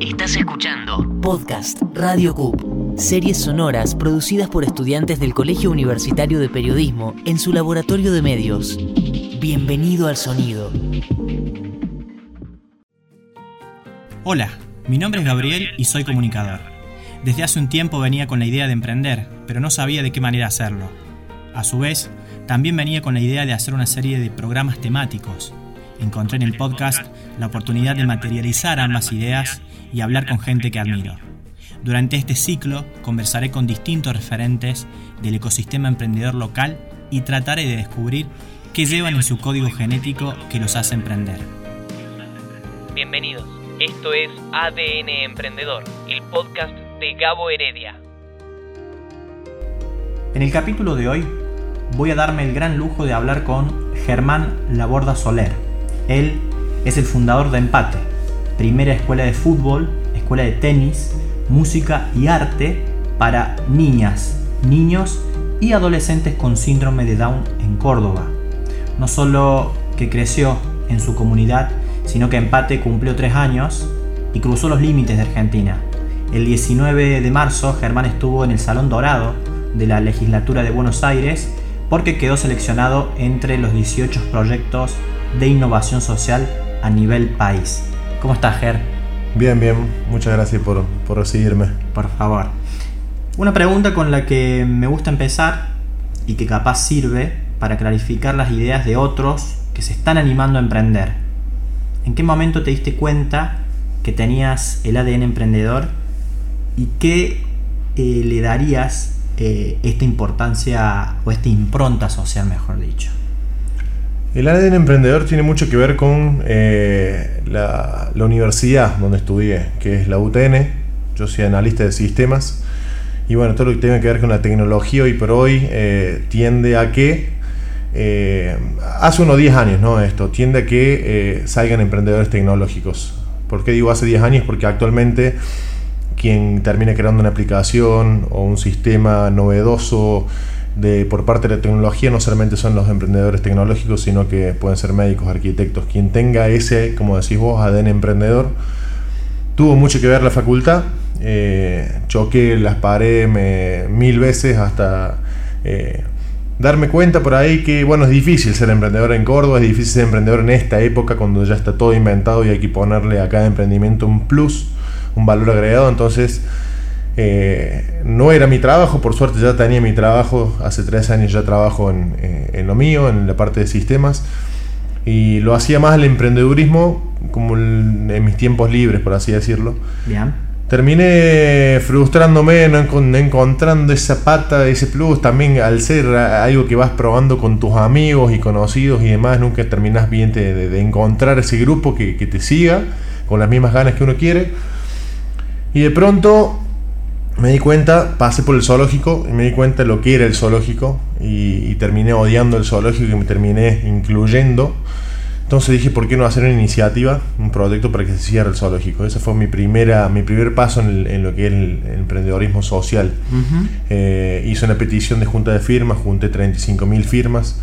Estás escuchando Podcast Radio CUP, series sonoras producidas por estudiantes del Colegio Universitario de Periodismo en su laboratorio de medios. Bienvenido al sonido. Hola, mi nombre es Gabriel y soy comunicador. Desde hace un tiempo venía con la idea de emprender, pero no sabía de qué manera hacerlo. A su vez, también venía con la idea de hacer una serie de programas temáticos. Encontré en el podcast la oportunidad de materializar ambas ideas y hablar con gente que admiro. Durante este ciclo conversaré con distintos referentes del ecosistema emprendedor local y trataré de descubrir qué llevan en su código genético que los hace emprender. Bienvenidos, esto es ADN Emprendedor, el podcast de Gabo Heredia. En el capítulo de hoy voy a darme el gran lujo de hablar con Germán Laborda Soler. Él es el fundador de Empate, primera escuela de fútbol, escuela de tenis, música y arte para niñas, niños y adolescentes con síndrome de Down en Córdoba. No solo que creció en su comunidad, sino que Empate cumplió tres años y cruzó los límites de Argentina. El 19 de marzo, Germán estuvo en el Salón Dorado de la Legislatura de Buenos Aires porque quedó seleccionado entre los 18 proyectos de innovación social a nivel país. ¿Cómo estás, Ger? Bien, bien. Muchas gracias por, recibirme. Por favor. Una pregunta con la que me gusta empezar y que capaz sirve para clarificar las ideas de otros que se están animando a emprender. ¿En qué momento te diste cuenta que tenías el ADN emprendedor y qué eh, le darías eh, esta importancia o esta impronta social, mejor dicho? El ADN emprendedor tiene mucho que ver con eh, la, universidad donde estudié, que es la UTN. Yo soy analista de sistemas. Y bueno, todo lo que tiene que ver con la tecnología hoy por hoy eh, tiende a que, eh, hace unos 10 años, ¿no? Esto, tiende a que salgan emprendedores tecnológicos. ¿Por qué digo hace 10 años? Porque actualmente quien termina creando una aplicación o un sistema novedoso, de, por parte de la tecnología no solamente son los emprendedores tecnológicos, sino que pueden ser médicos, arquitectos. Quien tenga ese, como decís vos, ADN emprendedor, tuvo mucho que ver la facultad. Eh, choqué las paredes mil veces hasta eh, darme cuenta por ahí que, bueno, es difícil ser emprendedor en Córdoba, es difícil ser emprendedor en esta época cuando ya está todo inventado y hay que ponerle a cada emprendimiento un plus, un valor agregado. Entonces, eh, no era mi trabajo, por suerte ya tenía mi trabajo, hace tres años ya trabajo en, eh, lo mío, en la parte de sistemas, y lo hacía más el emprendedurismo como en mis tiempos libres, por así decirlo. Terminé frustrándome, no, encontrando esa pata, ese plus, también al ser algo que vas probando con tus amigos y conocidos y demás, nunca terminas bien de, encontrar ese grupo que, que te siga con las mismas ganas que uno quiere. Y de pronto me di cuenta, pasé por el zoológico y me di cuenta de lo que era el zoológico y, terminé odiando el zoológico y me terminé incluyendo. Entonces dije, ¿por qué no hacer una iniciativa, un proyecto para que se cierre el zoológico? Ese fue mi, primera, mi primer paso en, lo que es el, emprendedorismo social. Eh, hice una petición de junta de firmas, junté 35.000 firmas.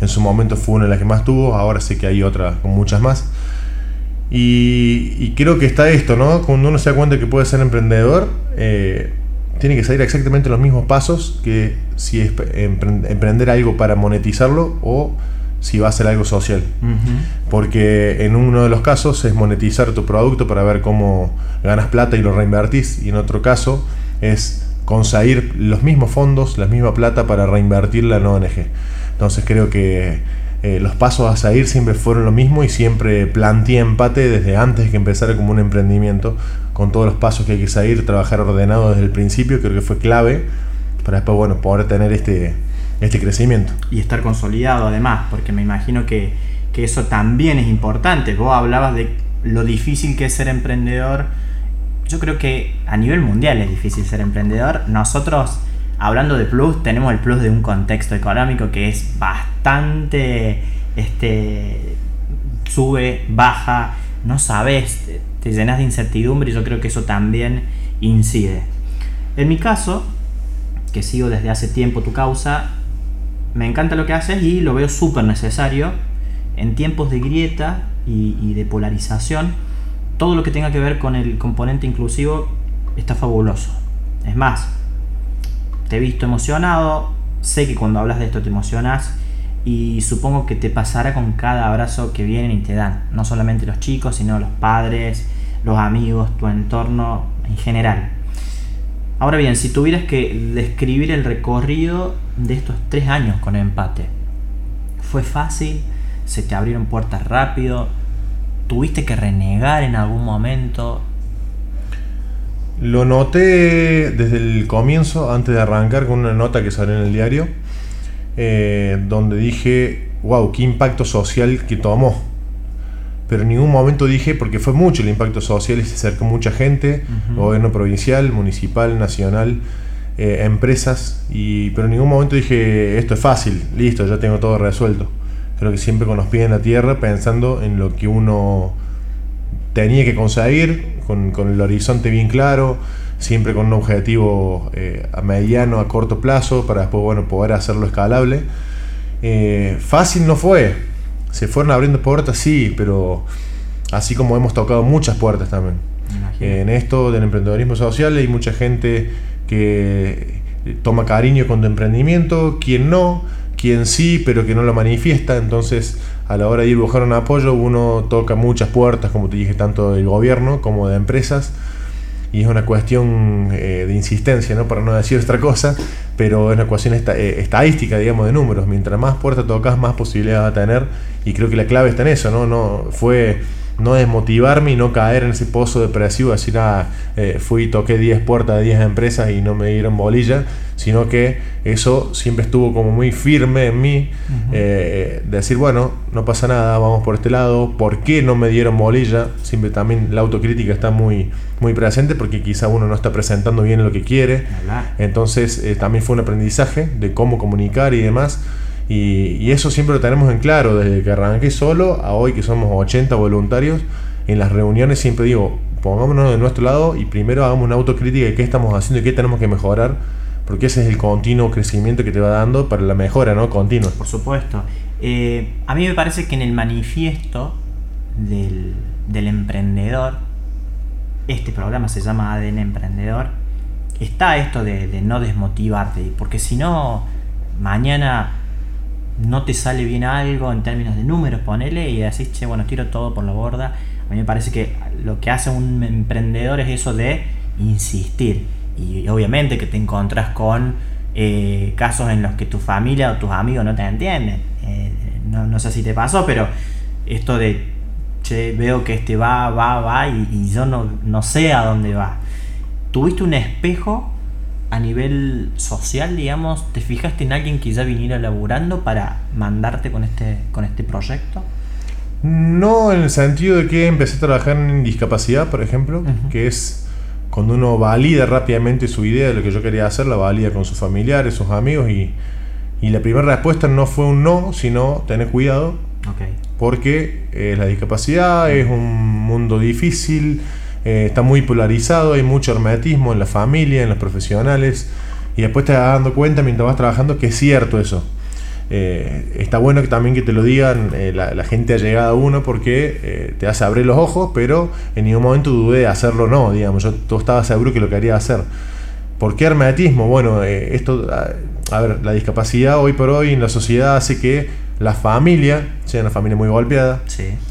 En su momento fue una de las que más tuvo, ahora sé que hay otra con muchas más. Y, creo que está esto, ¿no? Cuando uno se da cuenta que puede ser emprendedor, eh, tiene que seguir exactamente los mismos pasos que si es emprender algo para monetizarlo o si va a ser algo social. Porque en uno de los casos es monetizar tu producto para ver cómo ganas plata y lo reinvertís. Y en otro caso es conseguir los mismos fondos, la misma plata para reinvertirla en ONG. Entonces creo que eh, los pasos a seguir siempre fueron lo mismo y siempre planteé empate desde antes de que empezara como un emprendimiento, con todos los pasos que hay que seguir, trabajar ordenado desde el principio, creo que fue clave para después bueno, poder tener este, este crecimiento. Y estar consolidado además, porque me imagino que, que eso también es importante. Vos hablabas de lo difícil que es ser emprendedor. Yo creo que a nivel mundial es difícil ser emprendedor. Nosotros hablando de plus, tenemos el plus de un contexto económico que es bastante este, sube, baja, no sabes, te, llenas de incertidumbre y yo creo que eso también incide. En mi caso, que sigo desde hace tiempo tu causa, me encanta lo que haces y lo veo súper necesario en tiempos de grieta y, y de polarización todo lo que tenga que ver con el componente inclusivo está fabuloso. Es más, te he visto emocionado, sé que cuando hablas de esto te emocionas y supongo que te pasará con cada abrazo que vienen y te dan, no solamente los chicos, sino los padres, los amigos, tu entorno en general. Ahora bien, si tuvieras que describir el recorrido de estos tres años con empate, ¿fue fácil? ¿Se te abrieron puertas rápido? ¿Tuviste que renegar en algún momento? Lo noté desde el comienzo, antes de arrancar, con una nota que salió en el diario, eh, donde dije, wow, qué impacto social que tomó. Pero en ningún momento dije, porque fue mucho el impacto social y se acercó mucha gente, gobierno provincial, municipal, nacional, eh, empresas, y, pero en ningún momento dije, esto es fácil, listo, ya tengo todo resuelto. Creo que siempre con los pies en la tierra, pensando en lo que uno tenía que conseguir, con, el horizonte bien claro, siempre con un objetivo eh, a mediano, a corto plazo, para después bueno, poder hacerlo escalable. Eh, fácil no fue, se fueron abriendo puertas, sí, pero así como hemos tocado muchas puertas también. en esto del emprendedorismo social hay mucha gente que toma cariño con tu emprendimiento, quien no, quien sí, pero que no lo manifiesta, entonces a la hora de ir buscar un apoyo, uno toca muchas puertas, como te dije, tanto del gobierno como de empresas, y es una cuestión eh, de insistencia, ¿no? para no decir otra cosa, pero es una cuestión eh, estadística, digamos, de números. Mientras más puertas tocas, más posibilidades va a tener, y creo que la clave está en eso, ¿no? no fue no desmotivarme y no caer en ese pozo depresivo, decir, ah, eh, fui y toqué 10 puertas de 10 empresas y no me dieron bolilla, sino que eso siempre estuvo como muy firme en mí, eh, decir, bueno, no pasa nada, vamos por este lado, ¿por qué no me dieron bolilla? Siempre también la autocrítica está muy, muy presente porque quizá uno no está presentando bien lo que quiere, entonces eh, también fue un aprendizaje de cómo comunicar y demás. Y, eso siempre lo tenemos en claro, desde que arranqué solo a hoy que somos 80 voluntarios, en las reuniones siempre digo, pongámonos de nuestro lado y primero hagamos una autocrítica de qué estamos haciendo y qué tenemos que mejorar, porque ese es el continuo crecimiento que te va dando para la mejora, ¿no? Continua. Por supuesto. Eh, a mí me parece que en el manifiesto del, emprendedor, este programa se llama ADN Emprendedor, está esto de, de no desmotivarte, porque si no, mañana no te sale bien algo en términos de números, ponele y decís, che, bueno, tiro todo por la borda. A mí me parece que lo que hace un emprendedor es eso de insistir. Y obviamente que te encontrás con eh, casos en los que tu familia o tus amigos no te entienden. Eh, no, sé si te pasó, pero esto de, che, veo que este va, va, va y, yo no, no sé a dónde va. ¿Tuviste un espejo a nivel social, digamos, te fijaste en alguien que ya viniera laburando para mandarte con este, con este proyecto? No, en el sentido de que empecé a trabajar en discapacidad, por ejemplo, que es cuando uno valida rápidamente su idea de lo que yo quería hacer, la valida con sus familiares, sus amigos, y, y la primera respuesta no fue un no, sino tener cuidado, porque eh, la discapacidad es un mundo difícil, eh, está muy polarizado, hay mucho hermetismo en la familia, en los profesionales, y después te vas dando cuenta mientras vas trabajando que es cierto eso. Eh, está bueno que también que te lo digan eh, la, gente ha llegado a uno porque te hace abrir los ojos, pero en ningún momento dudé de hacerlo no, digamos, yo estaba seguro que lo quería hacer. ¿Por qué hermetismo? Bueno, esto, a, ver, la discapacidad hoy por hoy en la sociedad hace que la familia sea una familia muy golpeada,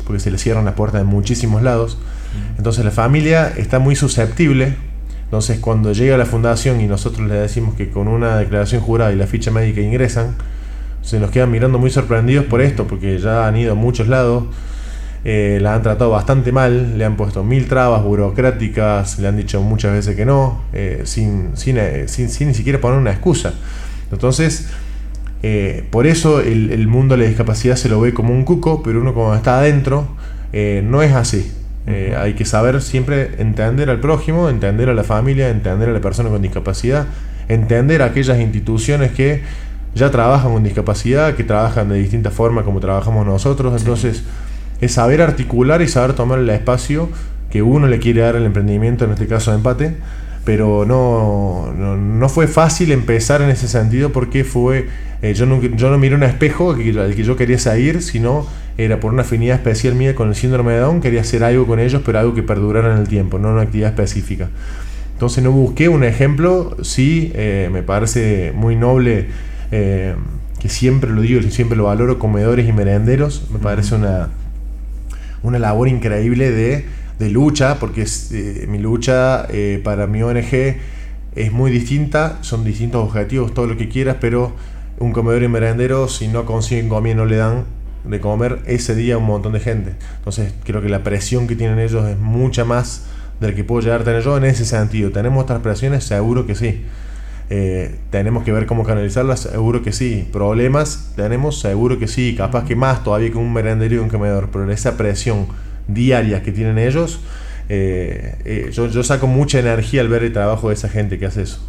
porque se le cierran las puertas de muchísimos lados. Entonces la familia está muy susceptible. Entonces cuando llega la fundación y nosotros le decimos que con una declaración jurada y la ficha médica ingresan, se nos quedan mirando muy sorprendidos por esto, porque ya han ido a muchos lados, eh, la han tratado bastante mal, le han puesto mil trabas burocráticas, le han dicho muchas veces que no, eh, sin, eh, sin, sin, ni siquiera poner una excusa. Entonces, por eso el, el, mundo de la discapacidad se lo ve como un cuco, pero uno cuando está adentro, no es así. Eh, hay que saber siempre entender al prójimo, entender a la familia, entender a la persona con discapacidad, entender a aquellas instituciones que ya trabajan con discapacidad, que trabajan de distinta forma como trabajamos nosotros. Entonces, es saber articular y saber tomar el espacio que uno le quiere dar al emprendimiento, en este caso de empate, pero no, no, fue fácil empezar en ese sentido porque fue, eh, yo, no, yo no miré un espejo al que yo quería salir, sino era por una afinidad especial mía con el síndrome de Down, quería hacer algo con ellos, pero algo que perdurara en el tiempo, no una actividad específica. Entonces no busqué un ejemplo, sí, eh, me parece muy noble, eh, que siempre lo digo y siempre lo valoro, comedores y merenderos, me parece una, una labor increíble de, de lucha, porque eh, mi lucha para mi ONG es muy distinta, son distintos objetivos, todo lo que quieras, pero un comedor y merendero, si no consiguen comida, no le dan de comer ese día a un montón de gente. Entonces creo que la presión que tienen ellos es mucha más del que puedo llegar a tener yo en ese sentido. ¿Tenemos otras presiones? Seguro que sí. Eh, tenemos que ver cómo canalizarlas, seguro que sí. Problemas tenemos, seguro que sí. Capaz que más todavía que un merenderio y un comedor. Pero esa presión diaria que tienen ellos, eh, eh, yo, saco mucha energía al ver el trabajo de esa gente que hace eso.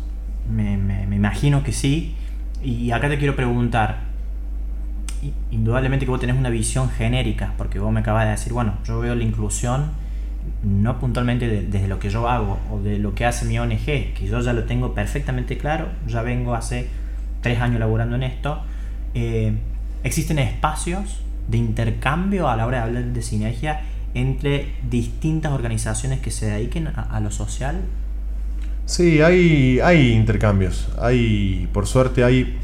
Me, me imagino que sí. Y acá te quiero preguntar, indudablemente que vos tenés una visión genérica, porque vos me acabas de decir, bueno, yo veo la inclusión no puntualmente desde lo que yo hago o de lo que hace mi ONG, que yo ya lo tengo perfectamente claro, ya vengo hace tres años laborando en esto, eh, existen espacios de intercambio a la hora de hablar de sinergia entre distintas organizaciones que se dediquen a, lo social. Sí, hay, hay intercambios, hay, por suerte hay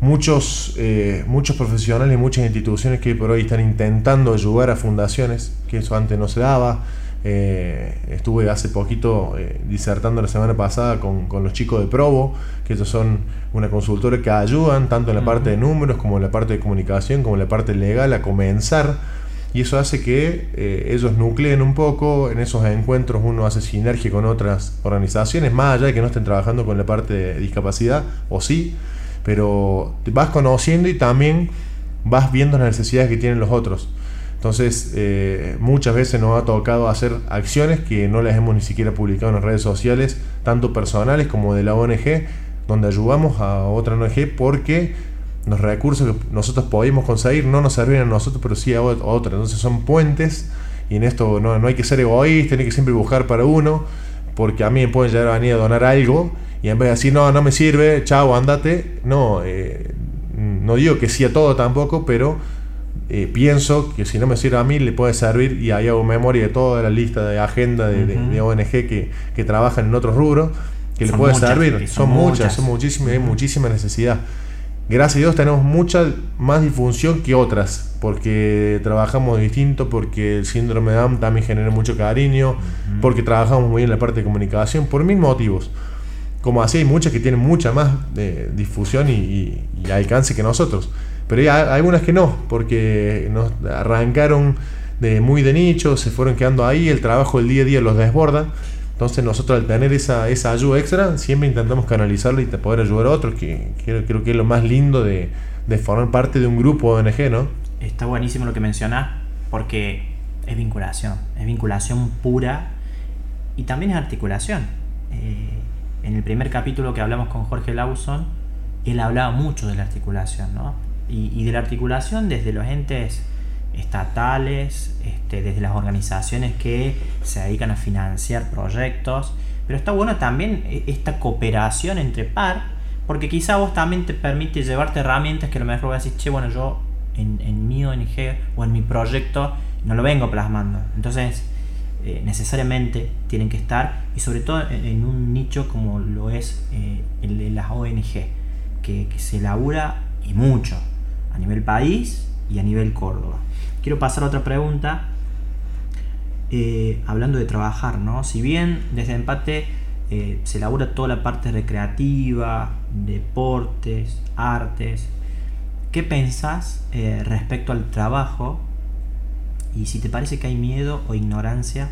muchos, eh, muchos profesionales y muchas instituciones que por hoy están intentando ayudar a fundaciones, que eso antes no se daba. Eh, estuve hace poquito eh, disertando la semana pasada con, los chicos de Provo, que ellos son una consultora que ayudan tanto en la parte de números como en la parte de comunicación, como en la parte legal a comenzar. Y eso hace que ellos nucleen un poco, en esos encuentros uno hace sinergia con otras organizaciones, más allá de que no estén trabajando con la parte de discapacidad, o sí, pero vas conociendo y también vas viendo las necesidades que tienen los otros. Entonces, eh, muchas veces nos ha tocado hacer acciones que no las hemos ni siquiera publicado en las redes sociales, tanto personales como de la ONG, donde ayudamos a otra ONG porque los recursos que nosotros podíamos conseguir no nos servían a nosotros, pero sí a otra. Entonces, son puentes y en esto no, no hay que ser egoísta, hay que siempre buscar para uno, porque a mí me pueden llegar a venir a donar algo y en vez de decir, no, no me sirve, chao, andate, no, eh, no digo que sí a todo tampoco, pero eh, pienso que si no me sirve a mí, le puede servir, y ahí hago memoria de toda la lista de agenda de, ONG que, que, trabajan en otros rubros, que le puede servir. Son, muchas, son muchísimas, hay muchísima necesidad. Gracias a Dios tenemos mucha más difusión que otras, porque trabajamos distinto, porque el síndrome de Down también genera mucho cariño, porque trabajamos muy bien en la parte de comunicación, por mil motivos como así hay muchas que tienen mucha más de difusión y, alcance que nosotros. Pero hay algunas que no, porque nos arrancaron de muy de nicho, se fueron quedando ahí, el trabajo del día a día los desborda. Entonces nosotros al tener esa, esa ayuda extra, siempre intentamos canalizarla y poder ayudar a otros, que creo, que es lo más lindo de, formar parte de un grupo ONG, ¿no? Está buenísimo lo que mencionas, porque es vinculación, es vinculación pura y también es articulación. Eh, en el primer capítulo que hablamos con Jorge Lawson, él hablaba mucho de la articulación, ¿no? Y, de la articulación desde los entes estatales, este, desde las organizaciones que se dedican a financiar proyectos, pero está bueno también e, esta cooperación entre par, porque quizá vos también te permite llevarte herramientas que a lo mejor vas a decir, che, bueno, yo en, en mi ONG o en mi proyecto no lo vengo plasmando. Entonces, eh, necesariamente tienen que estar y sobre todo en, un nicho como lo es eh, el de las ONG, que, se labura y mucho a nivel país y a nivel Córdoba. Quiero pasar a otra pregunta, eh, hablando de trabajar, ¿no? Si bien desde Empate se labura toda la parte recreativa, deportes, artes, ¿qué pensás respecto al trabajo y si te parece que hay miedo o ignorancia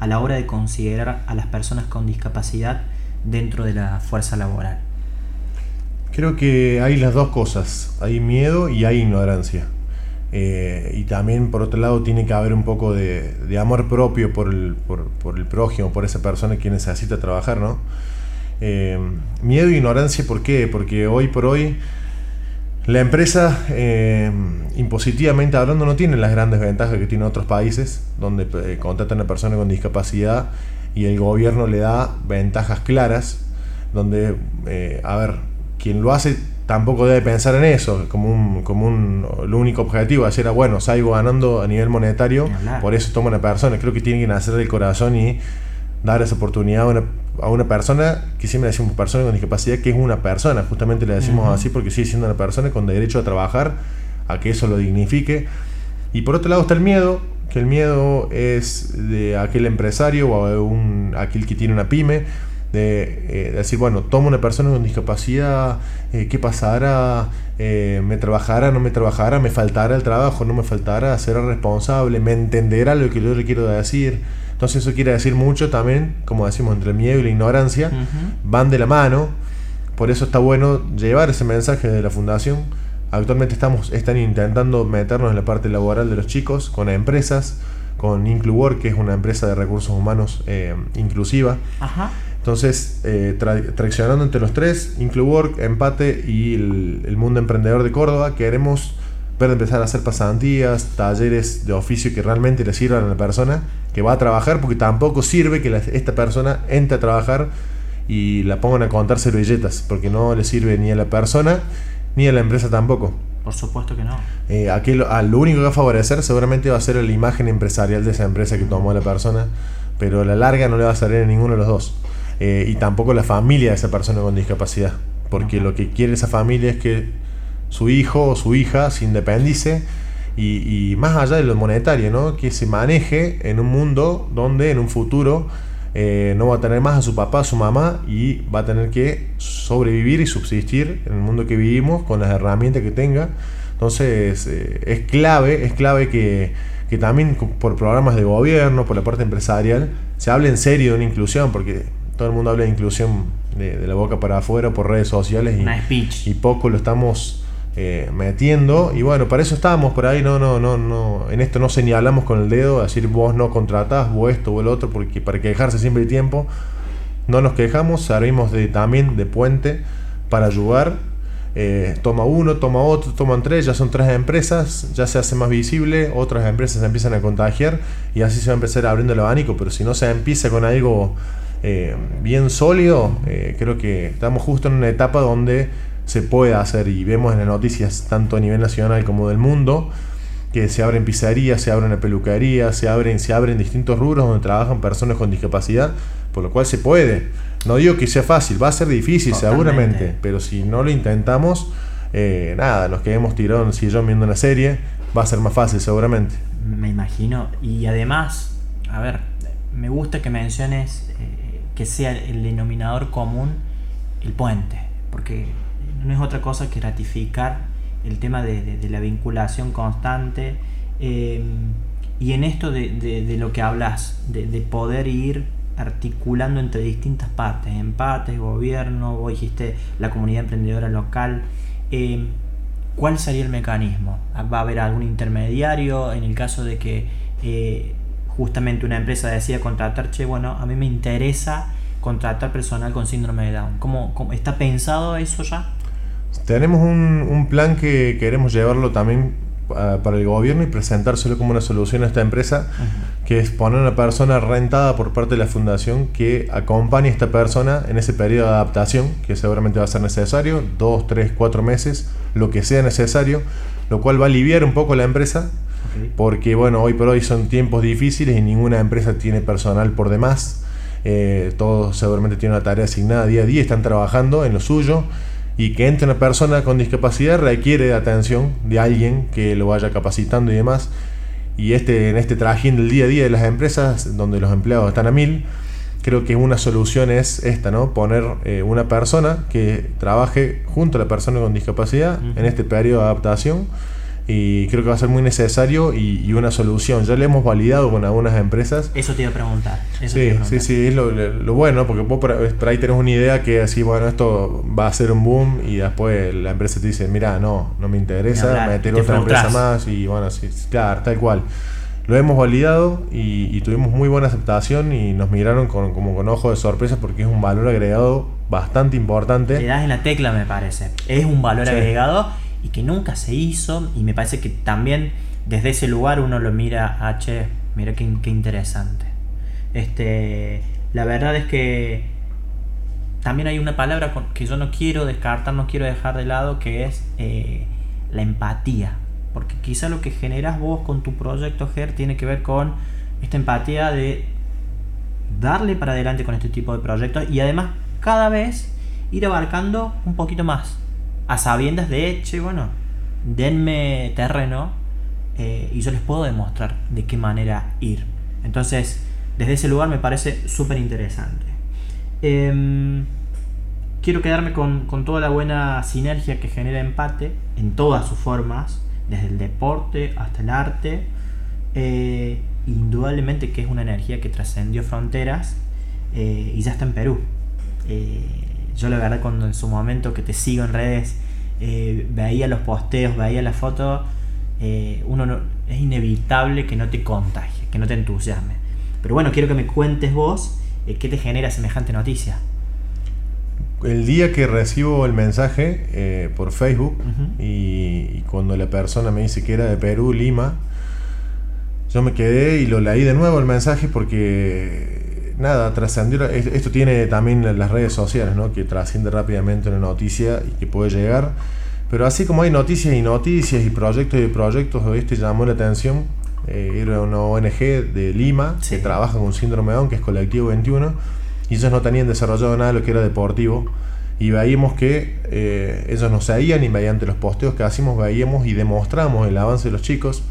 a la hora de considerar a las personas con discapacidad dentro de la fuerza laboral. Creo que hay las dos cosas, hay miedo y hay ignorancia. Eh, y también por otro lado tiene que haber un poco de, amor propio por el, por, el, prójimo, por esa persona que necesita trabajar, ¿no? Eh, miedo e ignorancia, ¿por qué? Porque hoy por hoy la empresa, eh, impositivamente hablando, no tiene las grandes ventajas que tienen otros países, donde contratan a personas con discapacidad y el gobierno le da ventajas claras, donde, a ver, quien lo hace tampoco debe pensar en eso como un, como un lo único objetivo, decir, ah, bueno, salgo ganando a nivel monetario, por eso toma una persona. Creo que tiene que nacer del corazón y dar esa oportunidad a una, a una persona, que siempre decimos persona con discapacidad, que es una persona, justamente le decimos así porque sigue siendo una persona con derecho a trabajar, a que eso lo dignifique. Y por otro lado está el miedo, que el miedo es de aquel empresario o a un, aquel que tiene una pyme, de, eh, decir, bueno, tomo una persona con discapacidad, eh, ¿qué pasará? Eh, ¿Me trabajará? ¿No me trabajará? ¿Me faltará el trabajo? ¿No me faltará? ¿Será responsable? ¿Me entenderá lo que yo le quiero decir? Entonces eso quiere decir mucho también, como decimos, entre el miedo y la ignorancia, van de la mano. Por eso está bueno llevar ese mensaje de la fundación. Actualmente estamos, están intentando meternos en la parte laboral de los chicos con empresas, con IncluWork, que es una empresa de recursos humanos inclusiva. Ajá entonces, eh, traccionando entre los tres, Incluwork, Empate y el, Mundo Emprendedor de Córdoba, queremos ver empezar a hacer pasantías, talleres de oficio que realmente le sirvan a la persona que va a trabajar, porque tampoco sirve que esta persona entre a trabajar y la pongan a contar servilletas, porque no le sirve ni a la persona ni a la empresa tampoco. Por supuesto que no. Eh, aquí lo, lo, único que va a favorecer seguramente va a ser la imagen empresarial de esa empresa que tomó la persona, pero a la larga no le va a salir a ninguno de los dos. Eh, y tampoco la familia de esa persona con discapacidad. Porque lo que quiere esa familia es que su hijo o su hija se independice y, más allá de lo monetario, ¿no? que se maneje en un mundo donde en un futuro eh, no va a tener más a su papá, a su mamá y va a tener que sobrevivir y subsistir en el mundo que vivimos con las herramientas que tenga. Entonces eh, es clave, es clave que, que también por programas de gobierno, por la parte empresarial, se hable en serio de una inclusión, porque todo el mundo habla de inclusión de, la boca para afuera por redes sociales y, y poco lo estamos eh, metiendo. Y bueno, para eso estábamos por ahí, no, no, no, no, en esto no señalamos con el dedo, decir vos no contratás, vos esto o el otro, porque para quejarse siempre hay tiempo. No nos quejamos, servimos de, también de puente para ayudar. Eh, toma uno, toma otro, toman tres, ya son tres empresas, ya se hace más visible, otras empresas se empiezan a contagiar y así se va a empezar abriendo el abanico, pero si no se empieza con algo eh, bien sólido, eh, creo que estamos justo en una etapa donde se puede hacer y vemos en las noticias tanto a nivel nacional como del mundo que se abren pizzerías, se abren peluquerías, se abren, se abren distintos rubros donde trabajan personas con discapacidad, por lo cual se puede. No digo que sea fácil, va a ser difícil seguramente, pero si no lo intentamos, eh, nada, nos quedemos tirando en sillón viendo una serie, va a ser más fácil seguramente. Me imagino, y además, a ver, me gusta que menciones que sea el denominador común el puente, porque no es otra cosa que ratificar el tema de, la vinculación constante em, y en esto de, lo que hablas, de, poder ir articulando entre distintas partes, empates, gobierno, vos dijiste la comunidad emprendedora local, em, ¿cuál sería el mecanismo? ¿Va a haber algún intermediario en el caso de que eh, justamente una empresa decía contratar, che, bueno, a mí me interesa contratar personal con síndrome de Down. ¿Cómo, está pensado eso ya? Tenemos un, plan que queremos llevarlo también ah, para el gobierno y presentárselo como una solución a esta empresa, que es poner una persona rentada por parte de la fundación que acompañe a esta persona en ese periodo de adaptación, que seguramente va a ser necesario, dos, tres, cuatro meses, lo que sea necesario, lo cual va a aliviar un poco la empresa porque bueno, hoy por hoy son tiempos difíciles y ninguna empresa tiene personal por demás. Eh, todos seguramente tienen una tarea asignada día a día, están trabajando en lo suyo y que entre una persona con discapacidad requiere de atención de alguien que lo vaya capacitando y demás. Y este, en este trajín del día a día de las empresas, donde los empleados están a mil, creo que una solución es esta, ¿no? Poner eh, una persona que trabaje junto a la persona con discapacidad en este periodo de adaptación y creo que va a ser muy necesario y, una solución. Ya le hemos validado con algunas empresas. Eso te iba a preguntar. sí, sí, sí, es lo, bueno, porque vos por, ahí tenés una idea que así, bueno, esto va a ser un boom y después la empresa te dice, mira, no, no me interesa, meter otra empresa más y bueno, sí, claro, tal cual. Lo hemos validado y, tuvimos muy buena aceptación y nos miraron con, como con ojo de sorpresa porque es un valor agregado bastante importante. Le das en la tecla, me parece. Es un valor agregado y que nunca se hizo y me parece que también desde ese lugar uno lo mira a, che, mira qué, interesante. Este, la verdad es que también hay una palabra que yo no quiero descartar, no quiero dejar de lado, que es eh, la empatía. Porque quizá lo que generas vos con tu proyecto GER tiene que ver con esta empatía de darle para adelante con este tipo de proyectos y además cada vez ir abarcando un poquito más. A sabiendas de, che, bueno, denme terreno eh, y yo les puedo demostrar de qué manera ir. Entonces, desde ese lugar me parece súper interesante. Em, quiero quedarme con, toda la buena sinergia que genera empate en todas sus formas, desde el deporte hasta el arte. Eh, indudablemente que es una energía que trascendió fronteras eh, y ya está en Perú. Yo la verdad cuando en su momento que te sigo en redes eh, veía los posteos, veía las fotos, eh, uno no, es inevitable que no te contagie, que no te entusiasme. Pero bueno, quiero que me cuentes vos eh, qué te genera semejante noticia. El día que recibo el mensaje por Facebook y, cuando la persona me dice que era de Perú, Lima, yo me quedé y lo leí de nuevo el mensaje porque nada, trascendió. Esto tiene también las redes sociales, ¿no? Que trasciende rápidamente una noticia y que puede llegar. Pero así como hay noticias y noticias y proyectos y proyectos, este llamó la atención. Eh, era una ONG de Lima que trabaja con síndrome Down, que es Colectivo 21, y ellos no tenían desarrollado nada de lo que era deportivo. Y veíamos que eh, ellos nos seguían y mediante los posteos que hacíamos veíamos y demostramos el avance de los chicos,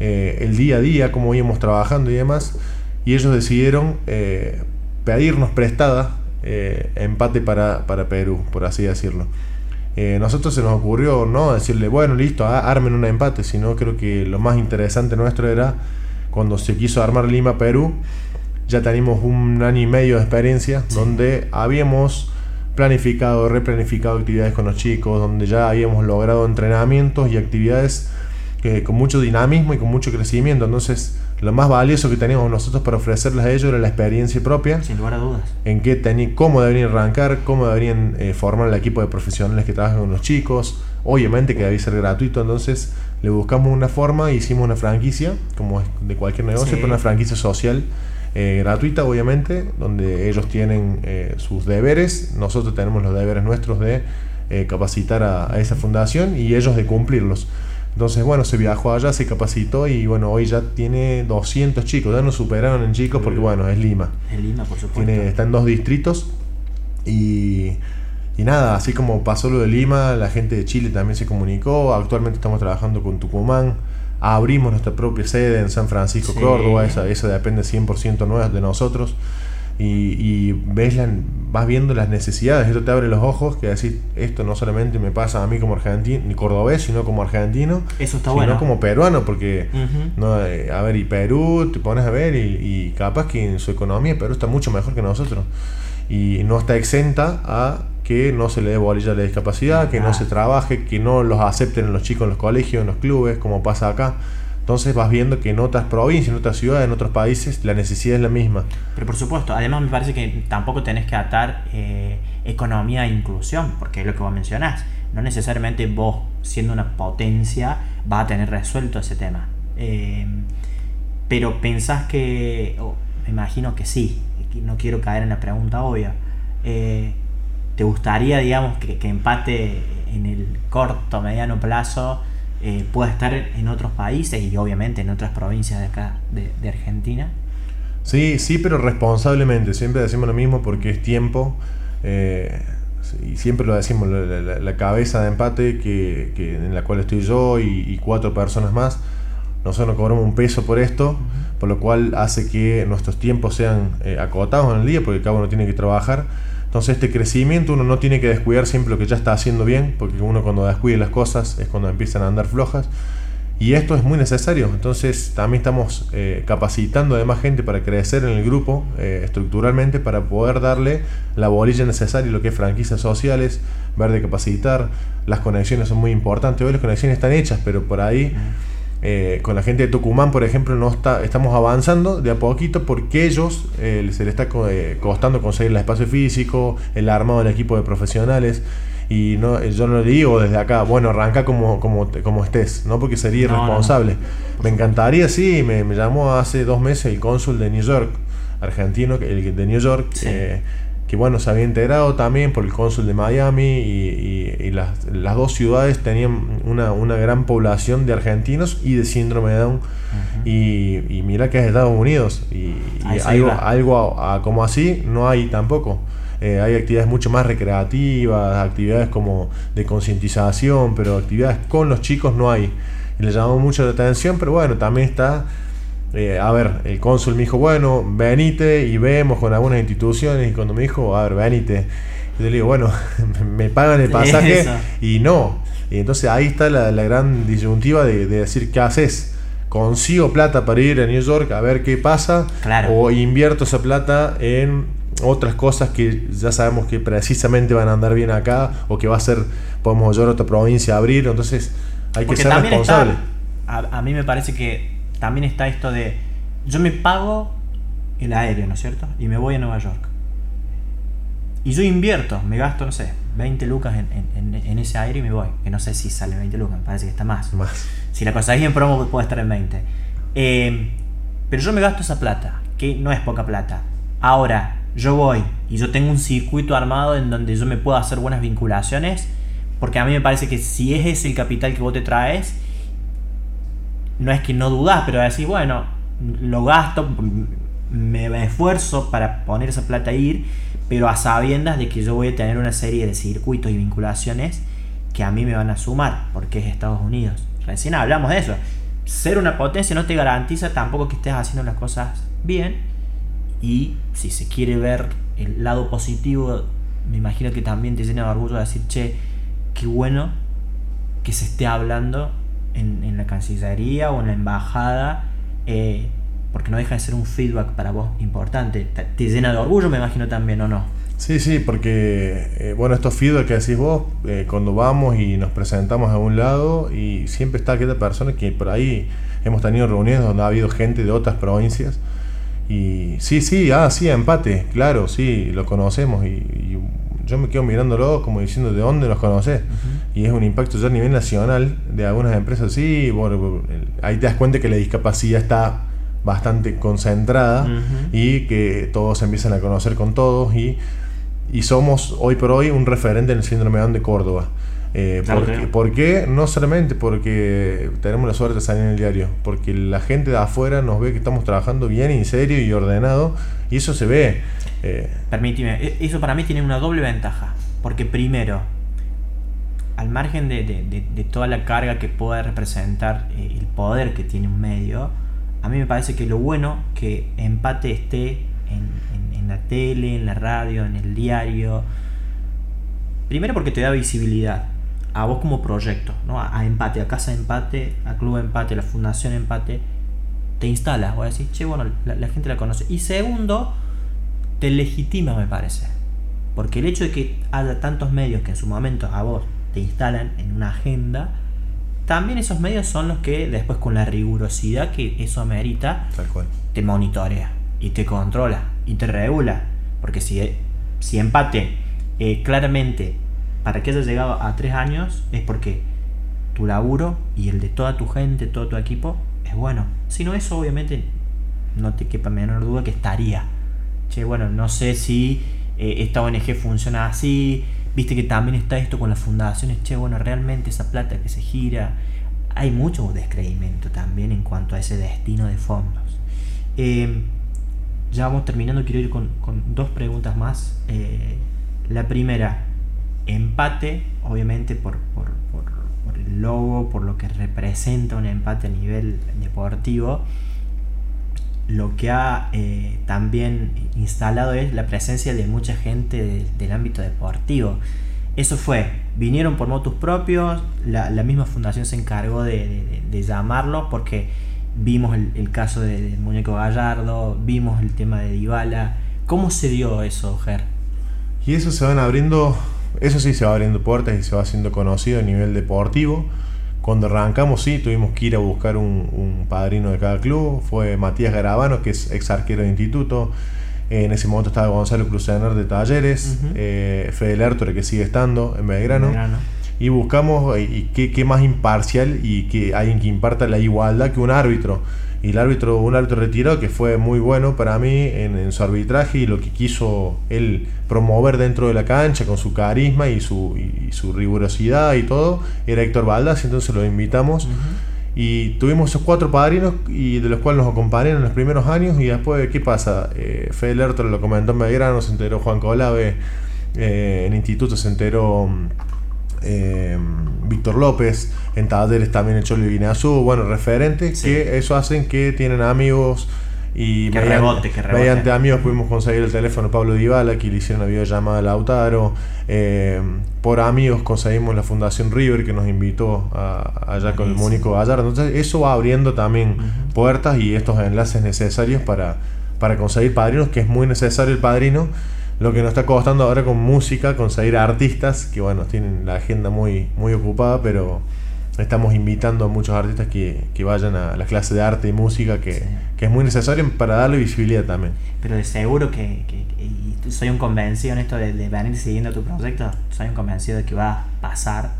eh, el día a día, cómo íbamos trabajando y demás. Y ellos decidieron pedirnos prestada empate para, para Perú, por así decirlo. Eh, nosotros se nos ocurrió no decirle, bueno, listo, armen un empate, sino creo que lo más interesante nuestro era cuando se quiso armar Lima-Perú, ya teníamos un año y medio de experiencia donde habíamos planificado, replanificado actividades con los chicos, donde ya habíamos logrado entrenamientos y actividades que, con mucho dinamismo y con mucho crecimiento. Entonces, lo más valioso que teníamos nosotros para ofrecerles a ellos era la experiencia propia. Sin lugar a dudas. En qué cómo deberían arrancar, cómo deberían eh, formar el equipo de profesionales que trabajan con los chicos. Obviamente que debía ser gratuito, entonces le buscamos una forma e hicimos una franquicia, como es de cualquier negocio, pero una franquicia social. Eh, gratuita obviamente, donde ellos tienen eh, sus deberes, nosotros tenemos los deberes nuestros de capacitar a esa fundación y ellos de cumplirlos. Entonces, bueno, se viajó allá, se capacitó y bueno, hoy ya tiene 200 chicos, ya nos superaron en chicos porque bueno, es Lima. Es Lima, por supuesto. Tiene, está en dos distritos y, y nada, así como pasó lo de Lima, la gente de Chile también se comunicó, actualmente estamos trabajando con Tucumán, abrimos nuestra propia sede en San Francisco, Córdoba, esa, esa depende 100% de nosotros y, ves vas viendo las necesidades, esto te abre los ojos, que decir, esto no solamente me pasa a mí como argentino, ni cordobés, sino como argentino, Eso está sino como peruano, porque, no, eh, a ver, y Perú, te pones a ver, y, capaz que en su economía Perú está mucho mejor que nosotros, y no está exenta a que no se le dé bolilla a la discapacidad, que no se trabaje, que no los acepten los chicos en los colegios, en los clubes, como pasa acá. Entonces vas viendo que en otras provincias, en otras ciudades, en otros países, la necesidad es la misma. Pero por supuesto, además me parece que tampoco tenés que atar eh, economía e inclusión, porque es lo que vos mencionás. No necesariamente vos, siendo una potencia, vas a tener resuelto ese tema. Eh, pero pensás que, me imagino que sí, no quiero caer en la pregunta obvia. Eh, ¿Te gustaría, digamos, que, que empate en el corto, mediano plazo? Eh, pueda estar en otros países y obviamente en otras provincias de acá de, Argentina? Sí, sí, pero responsablemente. Siempre decimos lo mismo porque es tiempo. Eh, y siempre lo decimos, la, cabeza de empate que, en la cual estoy yo y, cuatro personas más, nosotros nos cobramos un peso por esto, por lo cual hace que nuestros tiempos sean eh, acotados en el día, porque cada uno tiene que trabajar entonces este crecimiento uno no tiene que descuidar siempre lo que ya está haciendo bien, porque uno cuando descuide las cosas es cuando empiezan a andar flojas. Y esto es muy necesario. Entonces también estamos eh, capacitando a más gente para crecer en el grupo eh, estructuralmente, para poder darle la bolilla necesaria, lo que es franquicias sociales, ver de capacitar. Las conexiones son muy importantes. Hoy las conexiones están hechas, pero por ahí... Eh, con la gente de Tucumán, por ejemplo, no está, estamos avanzando de a poquito porque ellos eh, se les está eh, costando conseguir el espacio físico, el armado del equipo de profesionales. Y no, yo no le digo desde acá, bueno, arranca como, como, como estés, ¿no? Porque sería irresponsable. Me encantaría, sí, me, me, llamó hace dos meses el cónsul de New York argentino, el de New York, eh, que bueno, se había enterado también por el cónsul de Miami y, las, dos ciudades tenían una, gran población de argentinos y de síndrome de Down. y, mira que es Estados Unidos y, algo, algo como así no hay tampoco. Eh, hay actividades mucho más recreativas, actividades como de concientización, pero actividades con los chicos no hay. Y le llamó mucho la atención, pero bueno, también está eh, a ver, el cónsul me dijo, bueno, venite y vemos con algunas instituciones. Y cuando me dijo, a ver, venite, yo le digo, bueno, me pagan el pasaje y no. Y entonces ahí está la, gran disyuntiva de, decir, ¿qué haces? ¿Consigo plata para ir a New York a ver qué pasa? ¿O invierto esa plata en otras cosas que ya sabemos que precisamente van a andar bien acá o que va a ser, podemos a otra provincia a abrir, entonces hay que ser responsable. a, mí me parece que también está esto de, yo me pago el aéreo, ¿no es cierto? Y me voy a Nueva York. Y yo invierto, me gasto, no sé, 20 lucas en, ese aéreo y me voy. Que no sé si sale 20 lucas, me parece que está más. Más. Si la conseguís en promo puede estar en 20. Eh, pero yo me gasto esa plata, que no es poca plata. Ahora, yo voy y yo tengo un circuito armado en donde yo me puedo hacer buenas vinculaciones, porque a mí me parece que si ese es el capital que vos te traes, no es que no dudás, pero decís, bueno, lo gasto, me esfuerzo para poner esa plata a ir, pero a sabiendas de que yo voy a tener una serie de circuitos y vinculaciones que a mí me van a sumar, porque es Estados Unidos. Recién hablamos de eso. Ser una potencia no te garantiza tampoco que estés haciendo las cosas bien y si se quiere ver el lado positivo, me imagino que también te llena de orgullo de decir, che, qué bueno que se esté hablando en, la Cancillería o en la Embajada, eh, porque no deja de ser un feedback para vos importante. Te, llena de orgullo, me imagino también, ¿o no? Sí, sí, porque, eh, bueno, estos feedback que decís vos, eh, cuando vamos y nos presentamos a un lado, y siempre está aquella persona que por ahí hemos tenido reuniones donde ha habido gente de otras provincias y sí, sí, ah, sí, empate, claro, sí, lo conocemos. Y, yo me quedo mirándolo como diciendo de dónde los conoces. Y es un impacto ya a nivel nacional de algunas empresas. Sí, bueno, ahí te das cuenta que la discapacidad está bastante concentrada y que todos se empiezan a conocer con todos. Y, y somos hoy por hoy un referente en el síndrome de Córdoba. Eh, ¿por, qué? No solamente porque tenemos la suerte de salir en el diario, porque la gente de afuera nos ve que estamos trabajando bien, en serio y ordenado, y eso se ve. Eh. Permíteme, e, eso para mí tiene una doble ventaja, porque primero, al margen de, toda la carga que pueda representar eh, el poder que tiene un medio, a mí me parece que lo bueno que empate esté en, en la tele, en la radio, en el diario, primero porque te da visibilidad a vos como proyecto, ¿no? a, Empate, a Casa Empate, a Club Empate, a la Fundación Empate, te instalas, voy a decir, che, bueno, la, gente la conoce. Y segundo, te legitima, me parece. Porque el hecho de que haya tantos medios que en su momento a vos te instalan en una agenda, también esos medios son los que después con la rigurosidad que eso amerita, te monitorea y te controla y te regula. Porque si, si empate eh, claramente para que hayas llegado a tres años es porque tu laburo y el de toda tu gente, todo tu equipo es bueno. Si no, eso obviamente no te quepa menor duda que estaría. Che, bueno, no sé si eh, esta ONG funciona así. Viste que también está esto con las fundaciones. Che, bueno, realmente esa plata que se gira. Hay mucho descreimiento también en cuanto a ese destino de fondos. Eh, ya vamos terminando. Quiero ir con, dos preguntas más. Eh, la primera, empate, obviamente por, el logo, por lo que representa un empate a nivel deportivo, lo que ha eh, también instalado es la presencia de mucha gente del ámbito deportivo. Eso fue, vinieron por motos propios, la, misma fundación se encargó de, de, llamarlos porque vimos el, caso del muñeco Gallardo, vimos el tema de Dybala. ¿Cómo se dio eso, Ger? Y eso se van abriendo eso sí se va abriendo puertas y se va haciendo conocido a nivel deportivo. Cuando arrancamos, sí, tuvimos que ir a buscar un, padrino de cada club. Fue Matías Garabano, que es ex arquero de instituto. En ese momento estaba Gonzalo Crucener de Talleres. Eh, Fede Lertore, que sigue estando en Belgrano. Y buscamos y, qué, más imparcial y que alguien que imparta la igualdad que un árbitro. Y el árbitro, un árbitro retirado que fue muy bueno para mí en, su arbitraje y lo que quiso él promover dentro de la cancha con su carisma y su, su rigurosidad y todo, era Héctor Baldas, entonces lo invitamos. Y tuvimos esos cuatro padrinos y de los cuales nos acompañaron en los primeros años. Y después, ¿qué pasa? Eh, Fede Lertor lo comentó en Belgrano, se enteró Juan Colave, eh, en instituto se enteró eh, Víctor López, en talleres también el Cholo Guineazú, bueno, referentes que eso hacen que tienen amigos y mediante, amigos pudimos conseguir el teléfono de Pablo Dybala, que le hicieron una videollamada a Lautaro. Eh, por amigos conseguimos la Fundación River, que nos invitó allá con el Mónico Gallardo. Entonces, eso va abriendo también puertas y estos enlaces necesarios para, para conseguir padrinos, que es muy necesario el padrino. Lo que nos está costando ahora con música, conseguir artistas, que bueno, tienen la agenda muy, muy ocupada, pero estamos invitando a muchos artistas que, vayan a la clase de arte y música, que, es muy necesario para darle visibilidad también. Pero de seguro que, soy un convencido en esto de, venir siguiendo tu proyecto, soy un convencido de que va a pasar.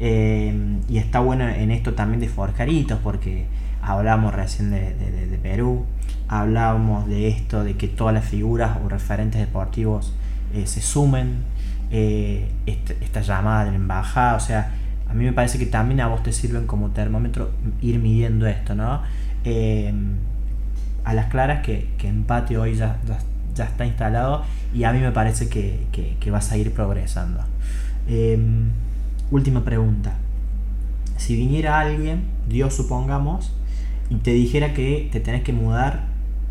Eh, y está bueno en esto también de forjaritos, porque hablamos recién de, Perú, hablábamos de esto, de que todas las figuras o referentes deportivos eh, se sumen, eh, este, esta llamada de la embajada, o sea, a mí me parece que también a vos te sirven como termómetro ir midiendo esto, ¿no? Eh, a las claras que, que empate hoy ya, ya, está instalado y a mí me parece que, que, vas a ir progresando. Em, última pregunta. Si viniera alguien, Dios supongamos, y te dijera que te tenés que mudar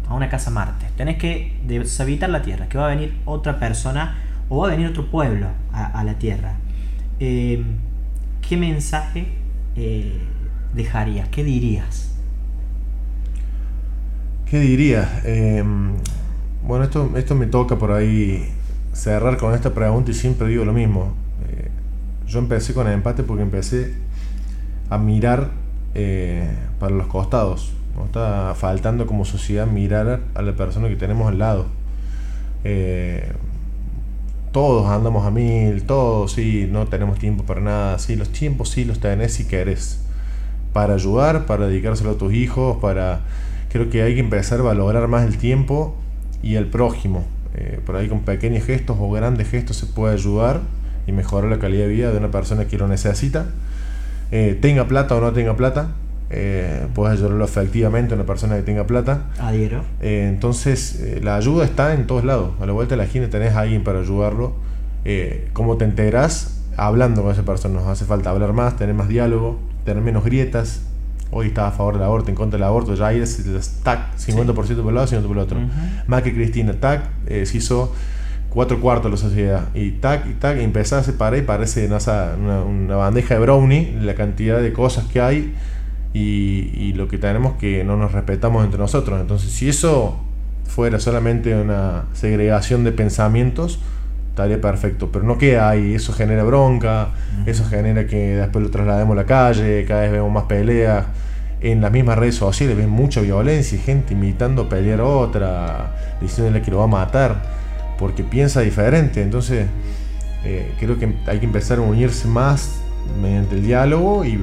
a una casa Marte, tenés que deshabitar la Tierra, que va a venir otra persona o va a venir otro pueblo a, la Tierra. Eh, ¿qué mensaje eh, dejarías? ¿Qué dirías? ¿Qué diría? Em, bueno, esto, esto me toca por ahí cerrar con esta pregunta y siempre digo lo mismo. Eh, yo empecé con el empate porque empecé a mirar eh, para los costados. Nos está faltando como sociedad mirar a la persona que tenemos al lado todos andamos a mil, todos sí, no tenemos tiempo para nada, sí, los tiempos sí los tenés si querés, para ayudar, para dedicárselo a tus hijos, para... Creo que hay que empezar a valorar más el tiempo y el prójimo. Eh, por ahí con pequeños gestos o grandes gestos se puede ayudar y mejorar la calidad de vida de una persona que lo necesita. Eh, tenga plata o no tenga plata, eh, puedes ayudarlo efectivamente a una persona que tenga plata. Adhiero. Eh, entonces, eh, la ayuda está en todos lados. A la vuelta de la esquina tenés a alguien para ayudarlo. Eh, ¿Cómo te enterás? Hablando con esa persona. Nos hace falta hablar más, tener más diálogo, tener menos grietas. Hoy estás a favor del aborto, en contra del aborto. Ya ahí es tac, 50% por un lado, 50% por el otro. Más que Cristina, tac, se hizo cuatro cuartos de la sociedad. Y tac, y tac, y empezás a separar y parece una, una bandeja de brownie la cantidad de cosas que hay y, lo que tenemos que no nos respetamos entre nosotros. Entonces, si eso fuera solamente una segregación de pensamientos, estaría perfecto. Pero no queda ahí, eso genera bronca, eso genera que después lo traslademos a la calle, cada vez vemos más peleas. En las mismas redes sociales ven mucha violencia y gente invitando a pelear a otra, diciéndole que lo va a matar, porque piensa diferente. Entonces, eh, creo que hay que empezar a unirse más mediante el diálogo y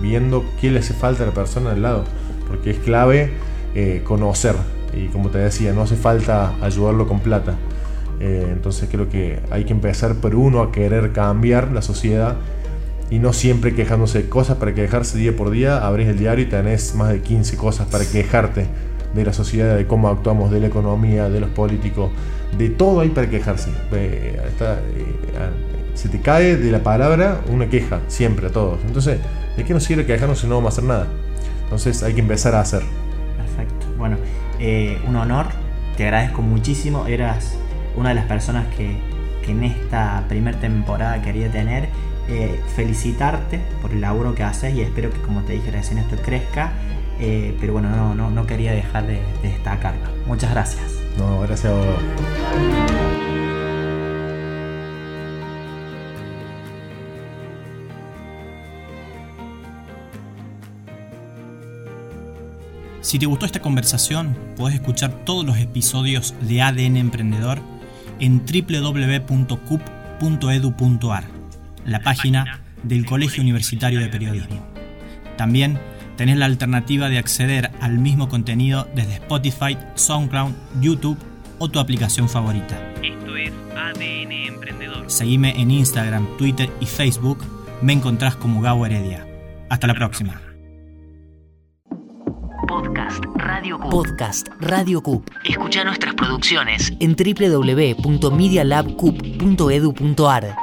viendo qué le hace falta a la persona al lado, porque es clave eh, conocer y como te decía, no hace falta ayudarlo con plata. Eh, entonces creo que hay que empezar por uno a querer cambiar la sociedad y no siempre quejándose de cosas para quejarse día por día. Abrís el diario y tenés más de 15 cosas para quejarte de la sociedad, de cómo actuamos, de la economía, de los políticos, de todo hay para quejarse. Eh, se te cae de la palabra una queja, siempre a todos. Entonces, ¿de qué nos sirve quejarnos si no vamos a hacer nada? Entonces hay que empezar a hacer. Perfecto. Bueno, eh, un honor, te agradezco muchísimo. Eras una de las personas que, en esta primera temporada quería tener. Eh, felicitarte por el laburo que haces y espero que, como te dije recién, esto crezca. Eh, pero bueno, no, no, no quería dejar de, de destacarlo. Muchas gracias. No, gracias a vos. Si te gustó esta conversación, puedes escuchar todos los episodios de ADN Emprendedor en www.cup.edu.ar, la página del Colegio Universitario de Periodismo. También Tenés la alternativa de acceder al mismo contenido desde Spotify, SoundCloud, YouTube o tu aplicación favorita. Esto es ADN Emprendedor. Seguime en Instagram, Twitter y Facebook. Me encontrás como Gabo Heredia. Hasta la próxima. Podcast Radio Cup. Podcast Radio Cup. Escucha nuestras producciones en www.medialabcup.edu.ar.